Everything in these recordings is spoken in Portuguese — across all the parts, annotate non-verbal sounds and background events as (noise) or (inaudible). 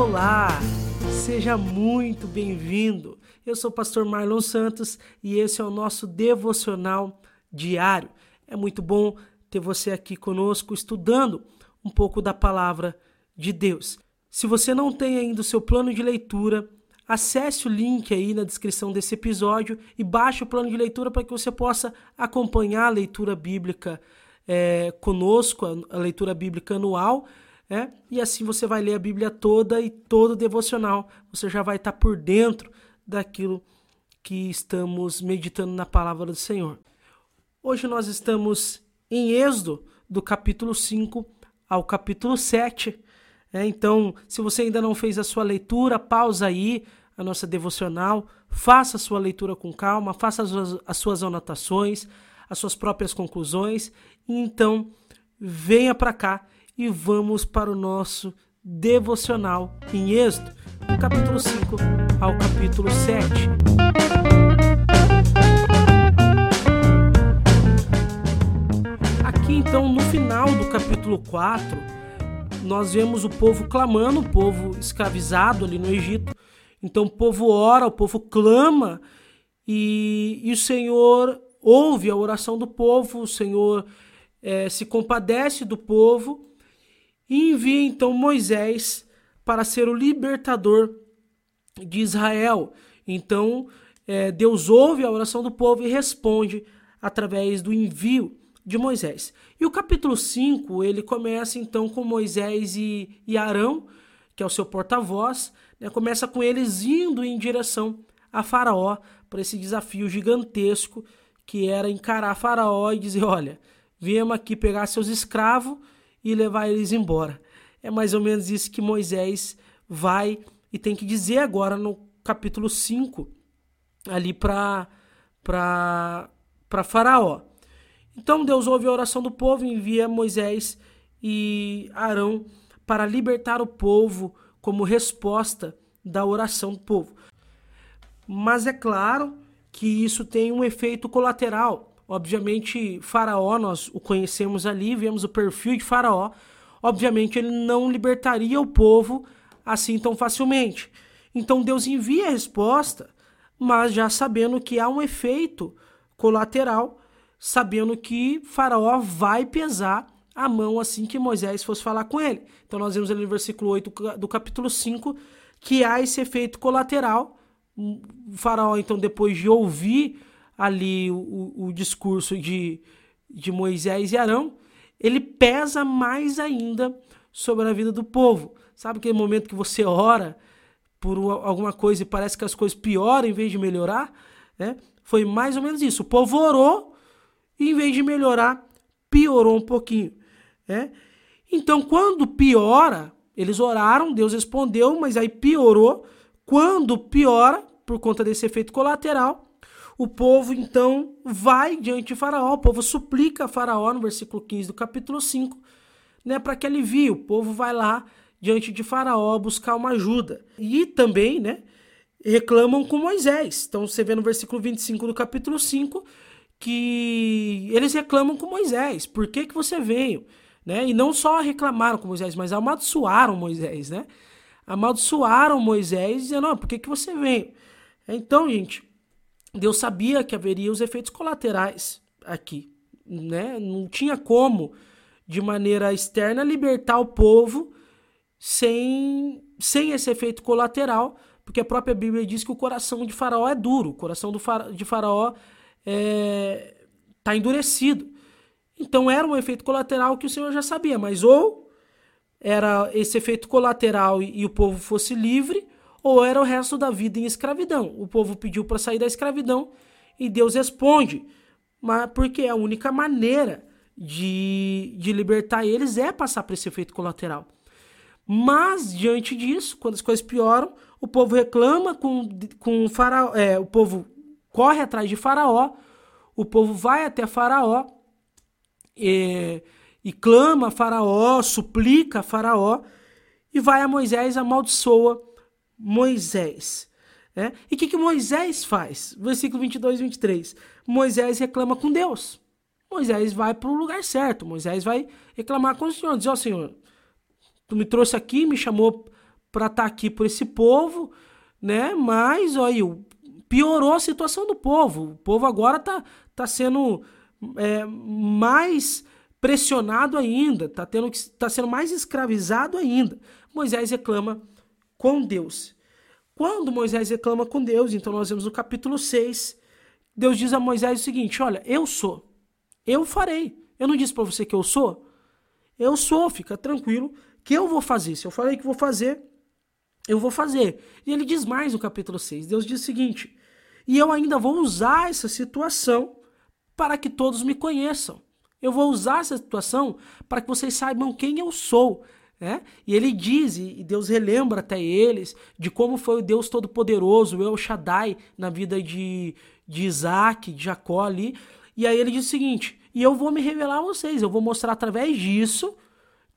Olá, seja muito bem-vindo. Eu sou o pastor Marlon Santos e esse é o nosso devocional diário. É muito bom ter você aqui conosco estudando um pouco da palavra de Deus. Se você não tem ainda o seu plano de leitura, acesse o link aí na descrição desse episódio e baixe o plano de leitura para que você possa acompanhar a leitura bíblica é, conosco, a leitura bíblica anual é? E assim você vai ler a Bíblia toda e todo devocional. Você já vai estar por dentro daquilo que estamos meditando na palavra do Senhor. Hoje nós estamos em Êxodo, do capítulo 5 ao capítulo 7. É, então, se você ainda não fez a sua leitura, pausa aí a nossa devocional, faça a sua leitura com calma, faça as as suas anotações, as suas próprias conclusões, e então venha para cá e vamos para o nosso devocional em Êxodo, do capítulo 5 ao capítulo 7. Aqui então, no final do capítulo 4, nós vemos o povo clamando, o povo escravizado ali no Egito. Então o povo ora, o povo clama e, e o Senhor ouve a oração do povo, o Senhor é, se compadece do povo e envia então Moisés para ser o libertador de Israel. Então, é, Deus ouve a oração do povo e responde através do envio de Moisés. E o capítulo 5, ele começa então com Moisés e, e Arão, que é o seu porta-voz, né, começa com eles indo em direção a Faraó para esse desafio gigantesco que era encarar Faraó e dizer: Olha, viemos aqui pegar seus escravos e levar eles embora. É mais ou menos isso que Moisés vai e tem que dizer agora no capítulo 5, ali para Faraó. Então Deus ouve a oração do povo envia Moisés e Arão para libertar o povo como resposta da oração do povo. Mas é claro que isso tem um efeito colateral. Obviamente, Faraó, nós o conhecemos ali, vemos o perfil de Faraó. Obviamente, ele não libertaria o povo assim tão facilmente. Então, Deus envia a resposta, mas já sabendo que há um efeito colateral, sabendo que Faraó vai pesar a mão assim que Moisés fosse falar com ele. Então, nós vemos ali no versículo 8 do capítulo 5 que há esse efeito colateral. O faraó, então, depois de ouvir ali o, o discurso de, de Moisés e Arão, ele pesa mais ainda sobre a vida do povo. Sabe aquele momento que você ora por alguma coisa e parece que as coisas pioram em vez de melhorar? Né? Foi mais ou menos isso. O povo orou e em vez de melhorar, piorou um pouquinho. Né? Então, quando piora, eles oraram, Deus respondeu, mas aí piorou. Quando piora, por conta desse efeito colateral, o povo então vai diante de Faraó, o povo suplica a Faraó no versículo 15 do capítulo 5, né, para que alivie. O povo vai lá diante de Faraó buscar uma ajuda. E também, né, reclamam com Moisés. Então você vê no versículo 25 do capítulo 5 que eles reclamam com Moisés. Por que, que você veio? Né? E não só reclamaram com Moisés, mas amaldiçoaram Moisés, né? Amaldiçoaram Moisés dizendo, não, por que, que você veio? Então, gente, Deus sabia que haveria os efeitos colaterais aqui, né? Não tinha como, de maneira externa, libertar o povo sem, sem esse efeito colateral, porque a própria Bíblia diz que o coração de Faraó é duro, o coração fara, de Faraó está é, tá endurecido. Então era um efeito colateral que o Senhor já sabia, mas ou era esse efeito colateral e, e o povo fosse livre, ou era o resto da vida em escravidão. O povo pediu para sair da escravidão e Deus responde, porque a única maneira de, de libertar eles é passar por esse efeito colateral. Mas diante disso, quando as coisas pioram, o povo reclama com, com faraó, é, o povo corre atrás de Faraó, o povo vai até Faraó e, e clama a Faraó, suplica a Faraó, e vai a Moisés amaldiçoa Moisés. Né? E o que, que Moisés faz? Versículo 22 e 23. Moisés reclama com Deus. Moisés vai para o lugar certo. Moisés vai reclamar com o Senhor. Diz: Ó oh, Senhor, tu me trouxe aqui, me chamou para estar tá aqui por esse povo, né? Mas, olha, piorou a situação do povo. O povo agora está tá sendo é, mais pressionado ainda, está tá sendo mais escravizado ainda. Moisés reclama com Deus. Quando Moisés reclama com Deus, então nós vemos no capítulo 6, Deus diz a Moisés o seguinte: Olha, eu sou, eu farei. Eu não disse para você que eu sou? Eu sou, fica tranquilo, que eu vou fazer. Se eu falei que vou fazer, eu vou fazer. E ele diz mais no capítulo 6. Deus diz o seguinte: E eu ainda vou usar essa situação para que todos me conheçam. Eu vou usar essa situação para que vocês saibam quem eu sou. Né? E ele diz, e Deus relembra até eles, de como foi o Deus Todo-Poderoso, El Shaddai, na vida de, de Isaac, de Jacó ali. E aí ele diz o seguinte: e eu vou me revelar a vocês, eu vou mostrar através disso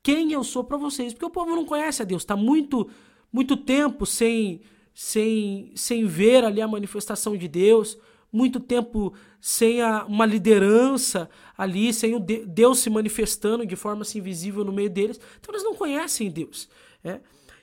quem eu sou para vocês, porque o povo não conhece a Deus, está muito muito tempo sem sem sem ver ali a manifestação de Deus, muito tempo sem a, uma liderança ali, sem o de, Deus se manifestando de forma assim visível no meio deles. Então eles não conhecem Deus. É?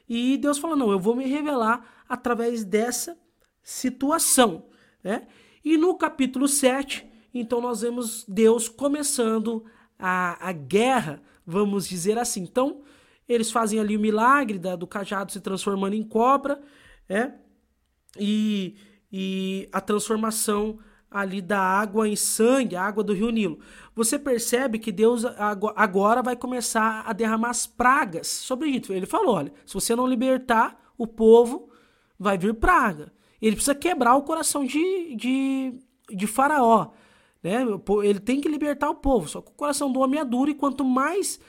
E Deus fala: não, eu vou me revelar através dessa situação. Né? E no capítulo 7, então nós vemos Deus começando a, a guerra, vamos dizer assim. Então, eles fazem ali o milagre da, do cajado se transformando em cobra, é? E, e a transformação ali da água em sangue, a água do rio Nilo. Você percebe que Deus agora vai começar a derramar as pragas sobre o Egito. Ele falou: olha, se você não libertar o povo, vai vir praga. Ele precisa quebrar o coração de, de, de Faraó. Né? Ele tem que libertar o povo. Só que o coração do homem é duro e quanto mais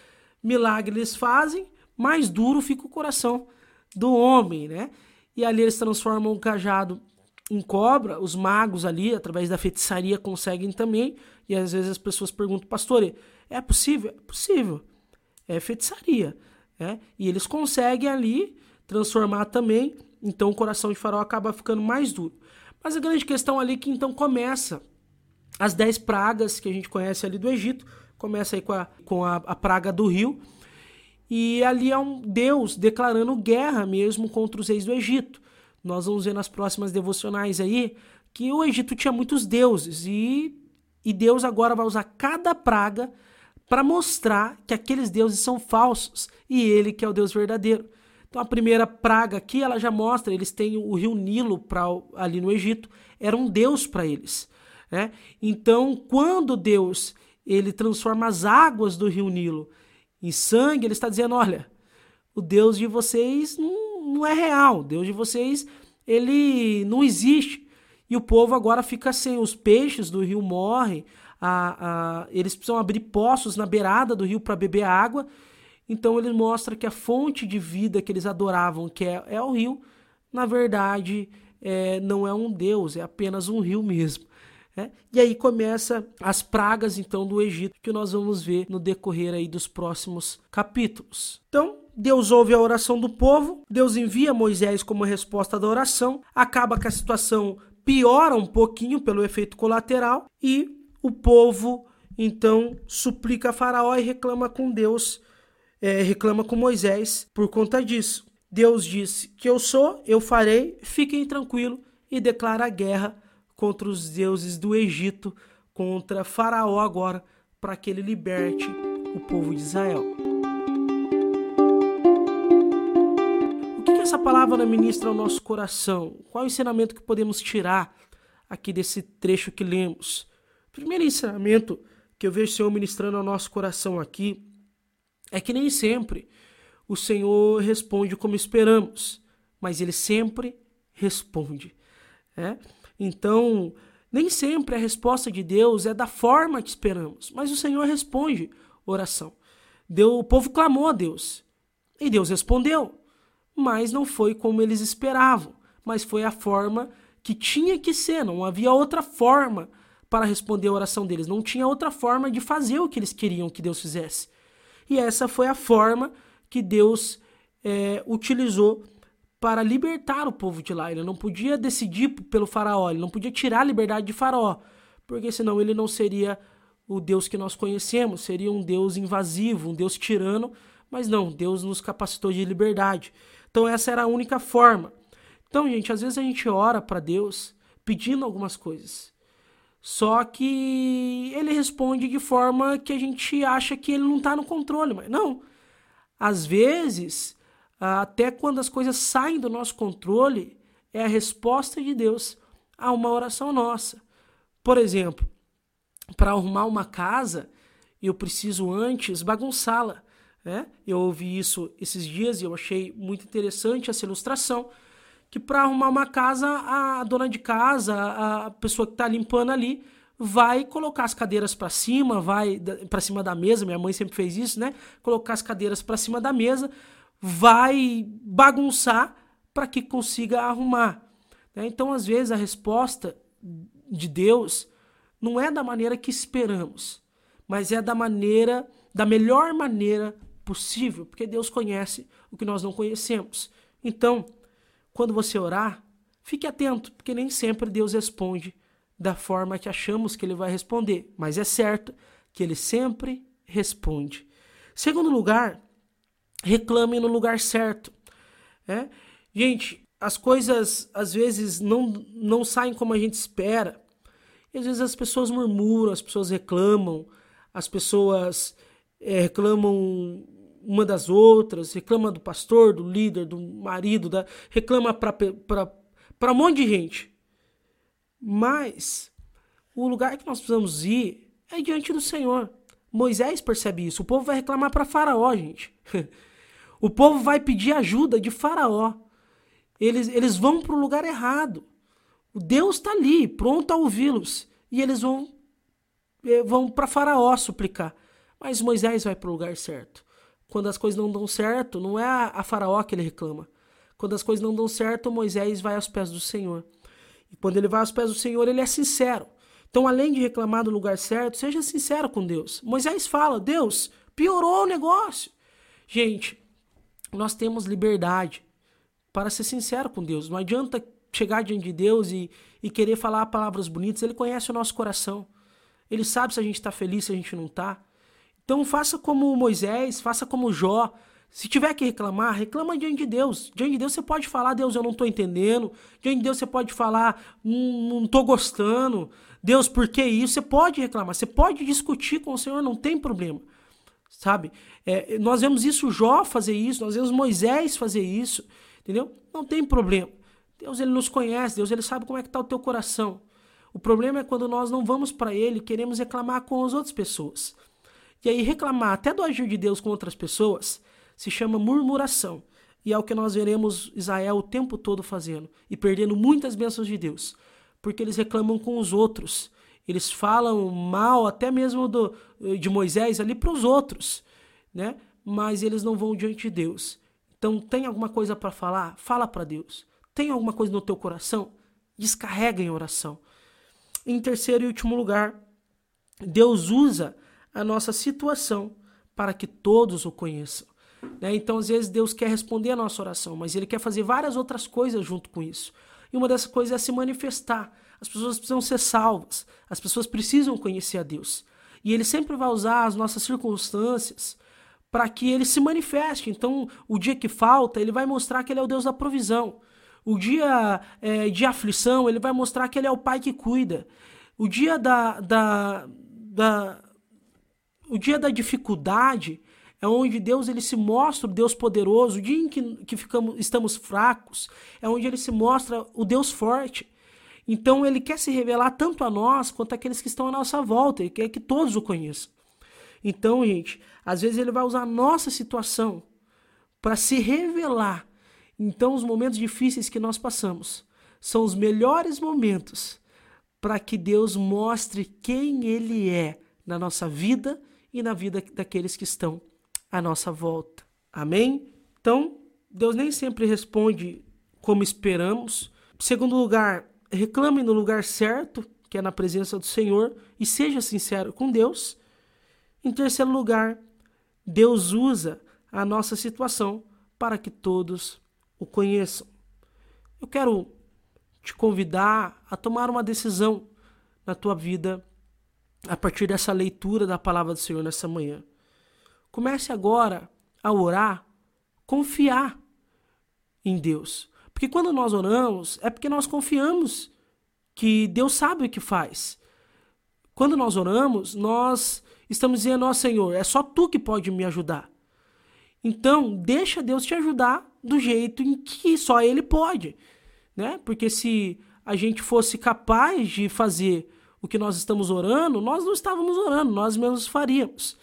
milagres eles fazem, mais duro fica o coração do homem, né? E ali eles transformam o cajado em cobra. Os magos ali, através da feitiçaria, conseguem também. E às vezes as pessoas perguntam, pastor, é possível? É possível. É feitiçaria. Né? E eles conseguem ali transformar também. Então o coração de Faraó acaba ficando mais duro. Mas a grande questão ali é que então começa as dez pragas que a gente conhece ali do Egito. Começa aí com a, com a, a praga do rio. E ali é um Deus declarando guerra mesmo contra os reis do Egito. Nós vamos ver nas próximas devocionais aí que o Egito tinha muitos deuses e, e Deus agora vai usar cada praga para mostrar que aqueles deuses são falsos e ele que é o Deus verdadeiro. Então a primeira praga aqui ela já mostra, eles têm o rio Nilo pra, ali no Egito, era um deus para eles. Né? Então, quando Deus ele transforma as águas do rio Nilo em sangue, ele está dizendo: olha, o Deus de vocês não, não é real, Deus de vocês ele não existe. E o povo agora fica sem, os peixes do rio morrem, a, a, eles precisam abrir poços na beirada do rio para beber água. Então ele mostra que a fonte de vida que eles adoravam, que é, é o rio, na verdade é, não é um deus, é apenas um rio mesmo. É? E aí começa as pragas então do Egito que nós vamos ver no decorrer aí dos próximos capítulos. Então Deus ouve a oração do povo, Deus envia Moisés como resposta da oração, acaba que a situação piora um pouquinho pelo efeito colateral e o povo então suplica a Faraó e reclama com Deus, é, reclama com Moisés por conta disso. Deus disse que eu sou, eu farei, fiquem tranquilos e declara guerra contra os deuses do Egito, contra Faraó agora, para que ele liberte o povo de Israel. Essa palavra ministra ao nosso coração? Qual o ensinamento que podemos tirar aqui desse trecho que lemos? Primeiro ensinamento que eu vejo o Senhor ministrando ao nosso coração aqui é que nem sempre o Senhor responde como esperamos, mas ele sempre responde. É? Então, nem sempre a resposta de Deus é da forma que esperamos, mas o Senhor responde oração. Deu, o povo clamou a Deus e Deus respondeu, mas não foi como eles esperavam, mas foi a forma que tinha que ser, não havia outra forma para responder a oração deles, não tinha outra forma de fazer o que eles queriam que Deus fizesse. E essa foi a forma que Deus é, utilizou para libertar o povo de lá. Ele não podia decidir pelo faraó, ele não podia tirar a liberdade de faraó, porque senão ele não seria o Deus que nós conhecemos, seria um Deus invasivo, um Deus tirano, Mas não, Deus nos capacitou de liberdade. Então essa era a única forma. Então, gente, às vezes a gente ora para Deus pedindo algumas coisas. Só que ele responde de forma que a gente acha que ele não está no controle, mas não. Às vezes, até quando as coisas saem do nosso controle, é a resposta de Deus a uma oração nossa. Por exemplo, para arrumar uma casa, eu preciso antes bagunçá-la. Né? Eu ouvi isso esses dias e eu achei muito interessante essa ilustração. Que para arrumar uma casa, a dona de casa, a pessoa que está limpando ali, vai colocar as cadeiras para cima, vai para cima da mesa. Minha mãe sempre fez isso, né? Colocar as cadeiras para cima da mesa, vai bagunçar para que consiga arrumar. Né? Então, às vezes, a resposta de Deus não é da maneira que esperamos, mas é da maneira, da melhor maneira possível, porque Deus conhece o que nós não conhecemos. Então, quando você orar, fique atento, porque nem sempre Deus responde da forma que achamos que ele vai responder, mas é certo que ele sempre responde. Segundo lugar, reclame no lugar certo. É? Gente, as coisas às vezes não, não saem como a gente espera. E às vezes as pessoas murmuram, as pessoas reclamam, as pessoas é, reclamam uma das outras, reclama do pastor, do líder, do marido, da, reclama para um monte de gente. Mas o lugar que nós precisamos ir é diante do Senhor. Moisés percebe isso. O povo vai reclamar para Faraó, gente. (laughs) o povo vai pedir ajuda de Faraó eles, eles vão para o lugar errado. O Deus está ali, pronto a ouvi-los. E eles vão, eh, vão para Faraó suplicar. Mas Moisés vai para o lugar certo. Quando as coisas não dão certo, não é a Faraó que ele reclama. Quando as coisas não dão certo, Moisés vai aos pés do Senhor. E quando ele vai aos pés do Senhor, ele é sincero. Então, além de reclamar do lugar certo, seja sincero com Deus. Moisés fala: Deus, piorou o negócio. Gente, nós temos liberdade para ser sincero com Deus. Não adianta chegar diante de Deus e, e querer falar palavras bonitas. Ele conhece o nosso coração. Ele sabe se a gente está feliz, se a gente não está. Então faça como Moisés, faça como Jó. Se tiver que reclamar, reclama diante de Deus. Diante de Deus você pode falar, Deus, eu não estou entendendo. Diante de Deus você pode falar, não estou gostando. Deus, por que isso? Você pode reclamar, você pode discutir com o Senhor, não tem problema. Sabe? É, nós vemos isso Jó fazer isso, nós vemos Moisés fazer isso. Entendeu? Não tem problema. Deus ele nos conhece, Deus ele sabe como é que está o teu coração. O problema é quando nós não vamos para ele queremos reclamar com as outras pessoas. E aí reclamar até do agir de Deus com outras pessoas se chama murmuração. E é o que nós veremos Israel o tempo todo fazendo e perdendo muitas bênçãos de Deus, porque eles reclamam com os outros. Eles falam mal até mesmo do, de Moisés ali para os outros, né? Mas eles não vão diante de Deus. Então, tem alguma coisa para falar? Fala para Deus. Tem alguma coisa no teu coração? Descarrega em oração. Em terceiro e último lugar, Deus usa a nossa situação para que todos o conheçam. Né? Então, às vezes, Deus quer responder a nossa oração, mas Ele quer fazer várias outras coisas junto com isso. E uma dessas coisas é se manifestar. As pessoas precisam ser salvas, as pessoas precisam conhecer a Deus. E Ele sempre vai usar as nossas circunstâncias para que ele se manifeste. Então, o dia que falta, ele vai mostrar que ele é o Deus da provisão. O dia é, de aflição, ele vai mostrar que ele é o Pai que cuida. O dia da, da, da, o dia da dificuldade é onde Deus ele se mostra o Deus poderoso. O dia em que, que ficamos, estamos fracos é onde ele se mostra o Deus forte. Então ele quer se revelar tanto a nós quanto àqueles que estão à nossa volta. Ele quer que todos o conheçam. Então, gente, às vezes ele vai usar a nossa situação para se revelar. Então, os momentos difíceis que nós passamos são os melhores momentos para que Deus mostre quem Ele é na nossa vida e na vida daqueles que estão à nossa volta. Amém? Então, Deus nem sempre responde como esperamos. Segundo lugar, reclame no lugar certo, que é na presença do Senhor, e seja sincero com Deus. Em terceiro lugar, Deus usa a nossa situação para que todos o conheçam. Eu quero te convidar a tomar uma decisão na tua vida a partir dessa leitura da palavra do Senhor nessa manhã. Comece agora ao orar, confiar em Deus. Porque quando nós oramos, é porque nós confiamos que Deus sabe o que faz. Quando nós oramos, nós estamos dizendo, ó Senhor, é só tu que pode me ajudar. Então, deixa Deus te ajudar do jeito em que só ele pode, né? Porque se a gente fosse capaz de fazer o que nós estamos orando, nós não estávamos orando, nós mesmos faríamos.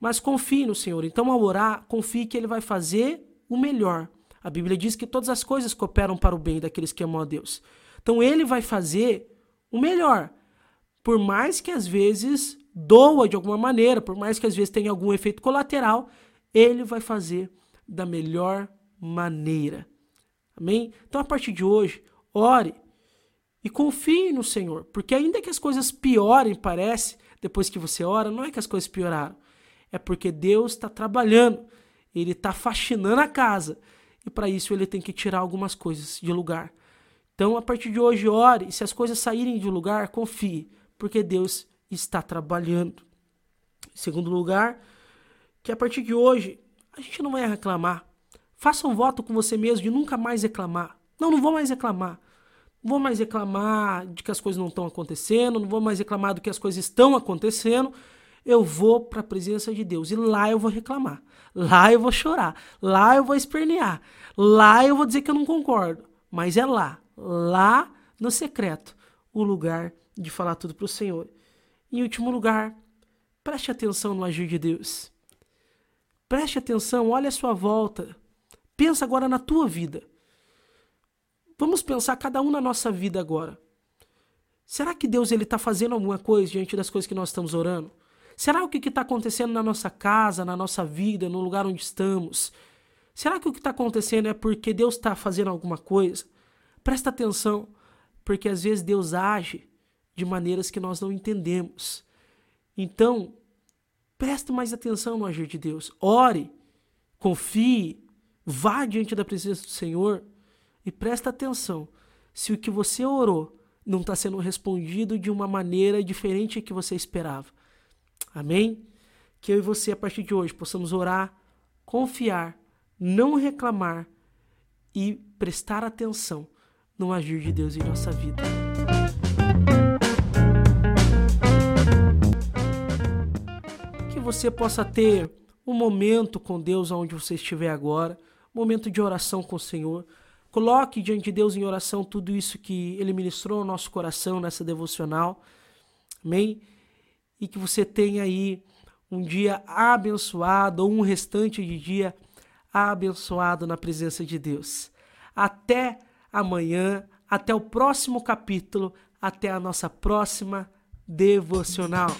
Mas confie no Senhor. Então, ao orar, confie que ele vai fazer o melhor. A Bíblia diz que todas as coisas cooperam para o bem daqueles que amam a Deus. Então, ele vai fazer o melhor. Por mais que às vezes doa de alguma maneira, por mais que às vezes tenha algum efeito colateral, ele vai fazer da melhor maneira. Amém? Então, a partir de hoje, ore e confie no Senhor, porque ainda que as coisas piorem, parece, depois que você ora, não é que as coisas pioraram, é porque Deus está trabalhando, Ele está faxinando a casa, e para isso Ele tem que tirar algumas coisas de lugar. Então, a partir de hoje, ore, e se as coisas saírem de lugar, confie, porque Deus está trabalhando. Em segundo lugar, que a partir de hoje a gente não vai reclamar. Faça um voto com você mesmo de nunca mais reclamar. Não, não vou mais reclamar. Não vou mais reclamar de que as coisas não estão acontecendo, não vou mais reclamar do que as coisas estão acontecendo. Eu vou para a presença de Deus e lá eu vou reclamar. Lá eu vou chorar. Lá eu vou espernear. Lá eu vou dizer que eu não concordo. Mas é lá, lá no secreto, o lugar de falar tudo para o Senhor. Em último lugar, preste atenção no agir de Deus. Preste atenção, olhe a sua volta. Pensa agora na tua vida. Vamos pensar cada um na nossa vida agora. Será que Deus ele está fazendo alguma coisa diante das coisas que nós estamos orando? Será o que está acontecendo na nossa casa, na nossa vida, no lugar onde estamos? Será que o que está acontecendo é porque Deus está fazendo alguma coisa? Presta atenção, porque às vezes Deus age de maneiras que nós não entendemos. Então, Preste mais atenção no agir de Deus. Ore, confie, vá diante da presença do Senhor e preste atenção se o que você orou não está sendo respondido de uma maneira diferente que você esperava. Amém? Que eu e você, a partir de hoje, possamos orar, confiar, não reclamar e prestar atenção no agir de Deus em nossa vida. você possa ter um momento com Deus onde você estiver agora, momento de oração com o Senhor. Coloque diante de Deus em oração tudo isso que Ele ministrou ao nosso coração nessa devocional. Amém? E que você tenha aí um dia abençoado ou um restante de dia abençoado na presença de Deus. Até amanhã, até o próximo capítulo, até a nossa próxima devocional.